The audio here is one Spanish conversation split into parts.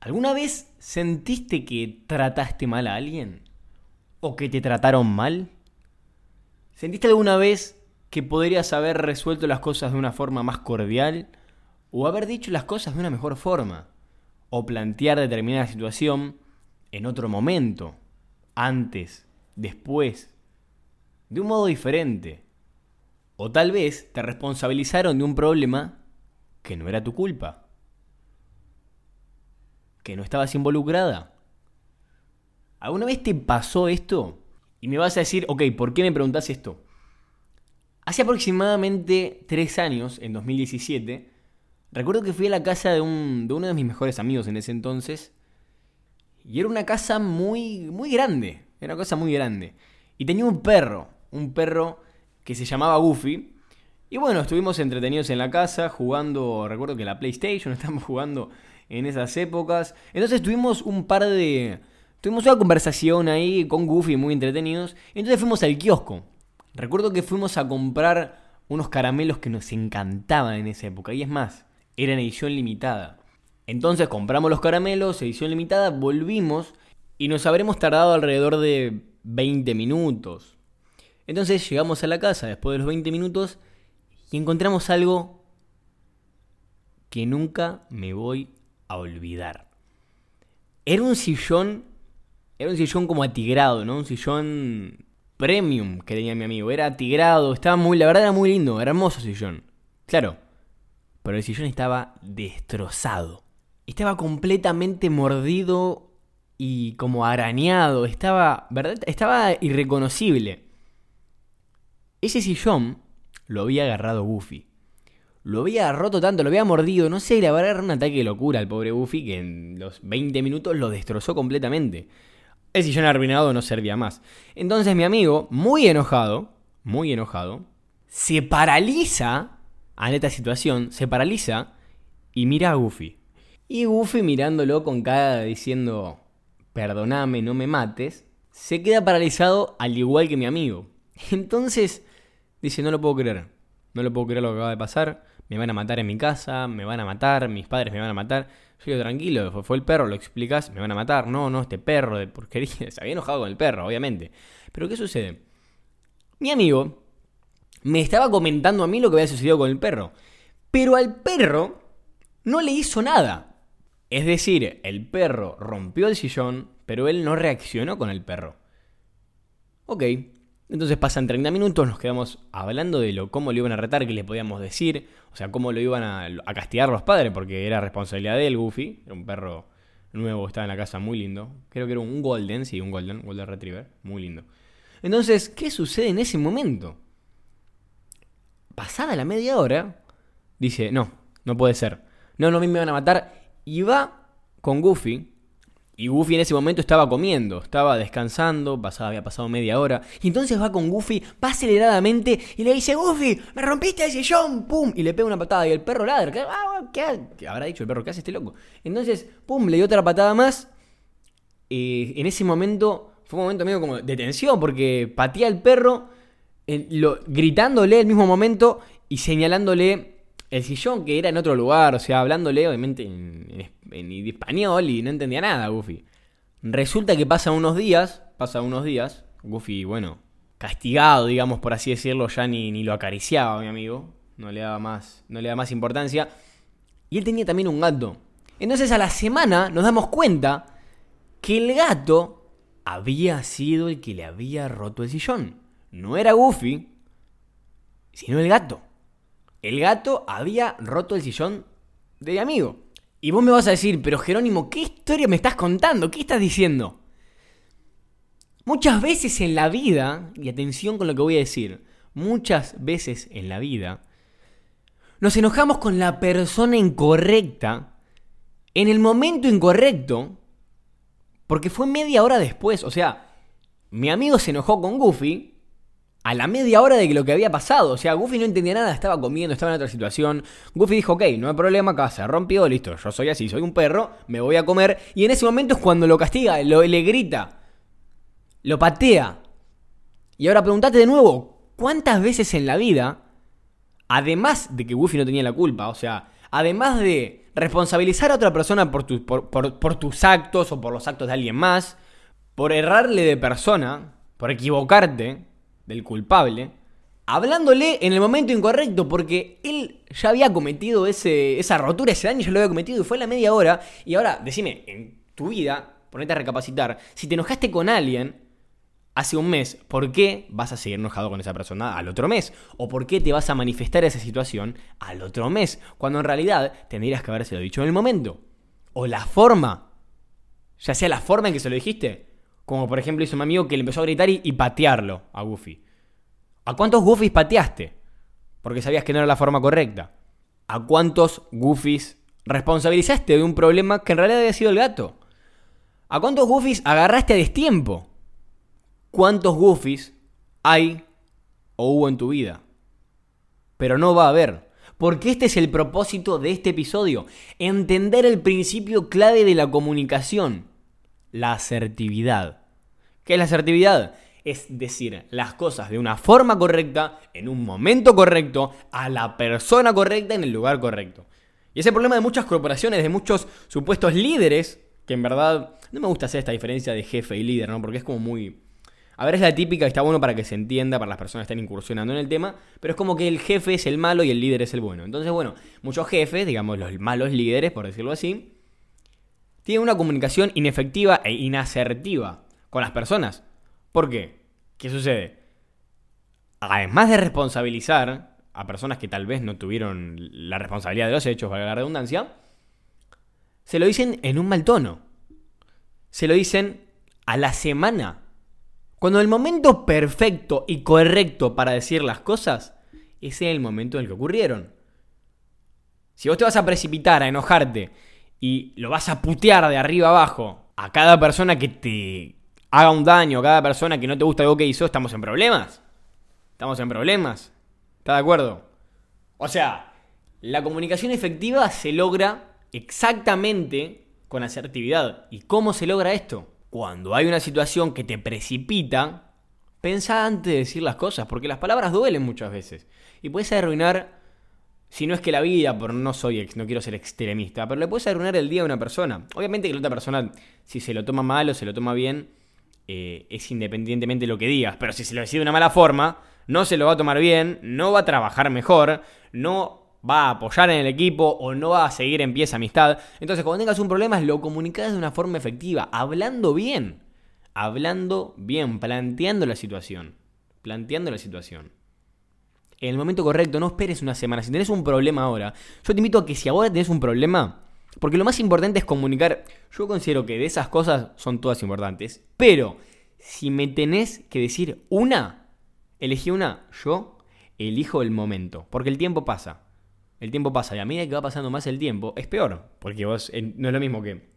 ¿Alguna vez sentiste que trataste mal a alguien? ¿O que te trataron mal? ¿Sentiste alguna vez que podrías haber resuelto las cosas de una forma más cordial? ¿O haber dicho las cosas de una mejor forma? ¿O plantear determinada situación en otro momento? Antes, después, de un modo diferente. O tal vez te responsabilizaron de un problema que no era tu culpa que no estabas involucrada. ¿Alguna vez te pasó esto? Y me vas a decir, ok, ¿por qué me preguntas esto? Hace aproximadamente tres años, en 2017, recuerdo que fui a la casa de, un, de uno de mis mejores amigos en ese entonces. Y era una casa muy, muy grande. Era una casa muy grande. Y tenía un perro. Un perro que se llamaba Goofy. Y bueno, estuvimos entretenidos en la casa jugando, recuerdo que la PlayStation, estábamos jugando en esas épocas. Entonces tuvimos un par de... Tuvimos una conversación ahí con Goofy muy entretenidos. Entonces fuimos al kiosco. Recuerdo que fuimos a comprar unos caramelos que nos encantaban en esa época. Y es más, eran edición limitada. Entonces compramos los caramelos, edición limitada, volvimos y nos habremos tardado alrededor de 20 minutos. Entonces llegamos a la casa después de los 20 minutos y encontramos algo que nunca me voy a olvidar. Era un sillón, era un sillón como atigrado, ¿no? Un sillón premium que tenía mi amigo. Era atigrado, estaba muy, la verdad era muy lindo, hermoso sillón. Claro, pero el sillón estaba destrozado. Estaba completamente mordido y como arañado. Estaba, ¿verdad? Estaba irreconocible. Ese sillón lo había agarrado Goofy. Lo había roto tanto, lo había mordido, no sé, la verdad era un ataque de locura al pobre Buffy que en los 20 minutos lo destrozó completamente. El sillón arruinado no servía más. Entonces mi amigo, muy enojado, muy enojado, se paraliza a esta situación, se paraliza y mira a Goofy. Y Goofy mirándolo con cara diciendo, perdoname, no me mates, se queda paralizado al igual que mi amigo. Entonces dice, no lo puedo creer, no lo puedo creer lo que acaba de pasar me van a matar en mi casa, me van a matar, mis padres me van a matar. Yo digo, tranquilo, fue, el perro, lo explicas, me van a matar. No, no, este perro de porquería. Se había enojado con el perro, obviamente. Pero ¿qué sucede? Mi amigo me estaba comentando a mí lo que había sucedido con el perro. Pero al perro no le hizo nada. Es decir, el perro rompió el sillón, pero él no reaccionó con el perro. Ok, entonces pasan 30 minutos, nos quedamos hablando de lo, cómo lo iban a retar, qué le podíamos decir, o sea, cómo lo iban a, castigar los padres, porque era responsabilidad de él, Goofy, era un perro nuevo, estaba en la casa, muy lindo. Creo que era un Golden, sí, un Golden, Golden Retriever, muy lindo. Entonces, ¿qué sucede en ese momento? Pasada la media hora, dice, no, no puede ser. No, no, me van a matar. Y va con Goofy y Goofy en ese momento estaba comiendo, estaba descansando, había pasado media hora. Y entonces va con Goofy, va aceleradamente y le dice, Goofy, me rompiste el sillón, pum, y le pega una patada y el perro ladra. ¿Qué, ah, ¿qué habrá dicho el perro? ¿Qué hace este loco? Entonces, pum, le dio otra patada más. Eh, en ese momento fue un momento medio como de tensión porque patía al perro, gritándole al mismo momento y señalándole el sillón que era en otro lugar, o sea, hablándole obviamente en, español y no entendía nada, Goofy. Resulta que pasan unos días, pasa unos días, Goofy, bueno, castigado, digamos, por así decirlo, ya ni, ni lo acariciaba, mi amigo, no le daba más, no le daba más importancia. Y él tenía también un gato. Entonces a la semana nos damos cuenta que el gato había sido el que le había roto el sillón. No era Goofy, sino el gato el gato había roto el sillón de mi amigo. Y vos me vas a decir, pero Jerónimo, ¿qué historia me estás contando? ¿Qué estás diciendo? Muchas veces en la vida, y atención con lo que voy a decir, muchas veces en la vida, nos enojamos con la persona incorrecta en el momento incorrecto, porque fue media hora después. O sea, mi amigo se enojó con Goofy a la media hora de lo que había pasado. O sea, Goofy no entendía nada, estaba comiendo, estaba en otra situación. Goofy dijo, ok, no hay problema, acá se rompió, listo, yo soy así, soy un perro, me voy a comer. Y en ese momento es cuando lo castiga, lo, le grita, lo patea. Y ahora preguntate de nuevo, ¿cuántas veces en la vida, además de que Goofy no tenía la culpa, o sea, además de responsabilizar a otra persona por, por tus actos o por los actos de alguien más, por errarle de persona, por equivocarte del culpable, hablándole en el momento incorrecto, porque él ya había cometido ese, esa rotura, ese daño ya lo había cometido y fue a la media hora. Y ahora, decime, en tu vida, ponete a recapacitar, si te enojaste con alguien hace un mes, ¿por qué vas a seguir enojado con esa persona al otro mes? ¿O por qué te vas a manifestar esa situación al otro mes? Cuando en realidad tendrías que habérselo dicho en el momento. O la forma, ya sea la forma en que se lo dijiste, como por ejemplo hizo un amigo que le empezó a gritar y, y patearlo a Goofy. ¿A cuántos goofies pateaste? Porque sabías que no era la forma correcta. ¿A cuántos goofies responsabilizaste de un problema que en realidad había sido el gato? ¿A cuántos goofies agarraste a destiempo? ¿Cuántos goofies hay o hubo en tu vida? Pero no va a haber. Porque este es el propósito de este episodio. Entender el principio clave de la comunicación. La asertividad. ¿Qué es la asertividad? es decir las cosas de una forma correcta, en un momento correcto, a la persona correcta, en el lugar correcto. Y ese problema de muchas corporaciones, de muchos supuestos líderes, que en verdad no me gusta hacer esta diferencia de jefe y líder, ¿no? Porque es como muy... A ver, es la típica, está bueno para que se entienda, para las personas que están incursionando en el tema, pero es como que el jefe es el malo y el líder es el bueno. Entonces, bueno, muchos jefes, digamos los malos líderes, por decirlo así, tienen una comunicación inefectiva e inasertiva con las personas. ¿Por qué? ¿Qué sucede? Además de responsabilizar a personas que tal vez no tuvieron la responsabilidad de los hechos, valga la redundancia, se lo dicen en un mal tono. Se lo dicen a la semana. Cuando el momento perfecto y correcto para decir las cosas, es el momento en el que ocurrieron. Si vos te vas a precipitar, a enojarte y lo vas a putear de arriba abajo a cada persona que te, haga un daño a cada persona que no te gusta algo que hizo, estamos en problemas. Estamos en problemas. ¿Estás de acuerdo? O sea, la comunicación efectiva se logra exactamente con asertividad. ¿Y cómo se logra esto? Cuando hay una situación que te precipita, pensa antes de decir las cosas, porque las palabras duelen muchas veces. Y puedes arruinar, si no es que la vida, por no soy ex, no quiero ser extremista, pero le puedes arruinar el día a una persona. Obviamente que la otra persona, si se lo toma mal o se lo toma bien, eh, es independientemente de lo que digas. Pero si se lo decide de una mala forma, no se lo va a tomar bien, no va a trabajar mejor, no va a apoyar en el equipo o no va a seguir en pie esa amistad. Entonces, cuando tengas un problema, lo comunicas de una forma efectiva, hablando bien. Hablando bien, planteando la situación. Planteando la situación. En el momento correcto, no esperes una semana. Si tenés un problema ahora, yo te invito a que si ahora tenés un problema, porque lo más importante es comunicar. Yo considero que de esas cosas son todas importantes. Pero si me tenés que decir una, elegí una, yo elijo el momento. Porque el tiempo pasa. El tiempo pasa. Y a medida que va pasando más el tiempo, es peor. Porque vos no es lo mismo que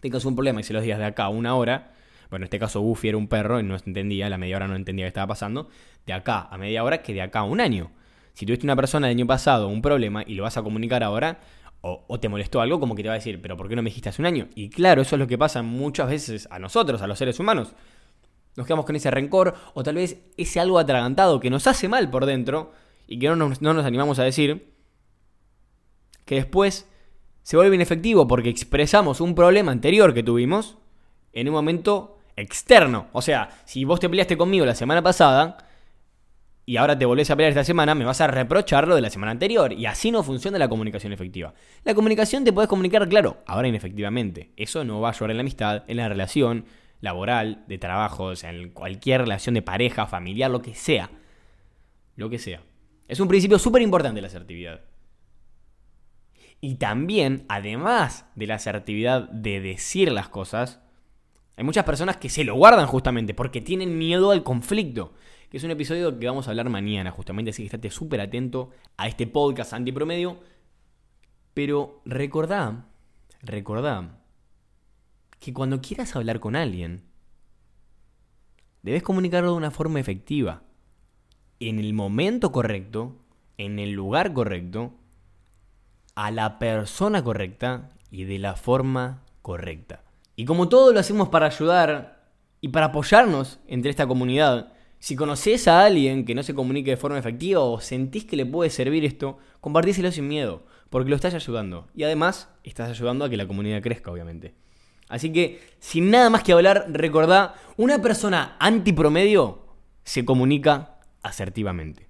tengas un problema y se los digas de acá una hora. Bueno, en este caso Buffy era un perro y no entendía, la media hora no entendía qué estaba pasando. De acá a media hora que de acá a un año. Si tuviste una persona el año pasado un problema y lo vas a comunicar ahora, o, te molestó algo, como que te va a decir, pero ¿por qué no me dijiste hace un año? Y claro, eso es lo que pasa muchas veces a nosotros, a los seres humanos. Nos quedamos con ese rencor o tal vez ese algo atragantado que nos hace mal por dentro y que no nos, no nos animamos a decir, que después se vuelve inefectivo porque expresamos un problema anterior que tuvimos en un momento externo. O sea, si vos te peleaste conmigo la semana pasada, y ahora te volvés a pelear esta semana, me vas a reprochar lo de la semana anterior. Y así no funciona la comunicación efectiva. La comunicación te puedes comunicar, claro, ahora inefectivamente. Eso no va a ayudar en la amistad, en la relación laboral, de trabajo, o sea, en cualquier relación de pareja, familiar, lo que sea. Lo que sea. Es un principio súper importante la asertividad. Y también, además de la asertividad de decir las cosas, hay muchas personas que se lo guardan justamente porque tienen miedo al conflicto que es un episodio que vamos a hablar mañana, justamente, así que estate súper atento a este podcast antipromedio. Pero recordá, recordá que cuando quieras hablar con alguien, debes comunicarlo de una forma efectiva, en el momento correcto, en el lugar correcto, a la persona correcta y de la forma correcta. Y como todo lo hacemos para ayudar y para apoyarnos entre esta comunidad, si conoces a alguien que no se comunique de forma efectiva o sentís que le puede servir esto, compartíselo sin miedo, porque lo estás ayudando. Y además, estás ayudando a que la comunidad crezca, obviamente. Así que, sin nada más que hablar, recordá, una persona antipromedio se comunica asertivamente.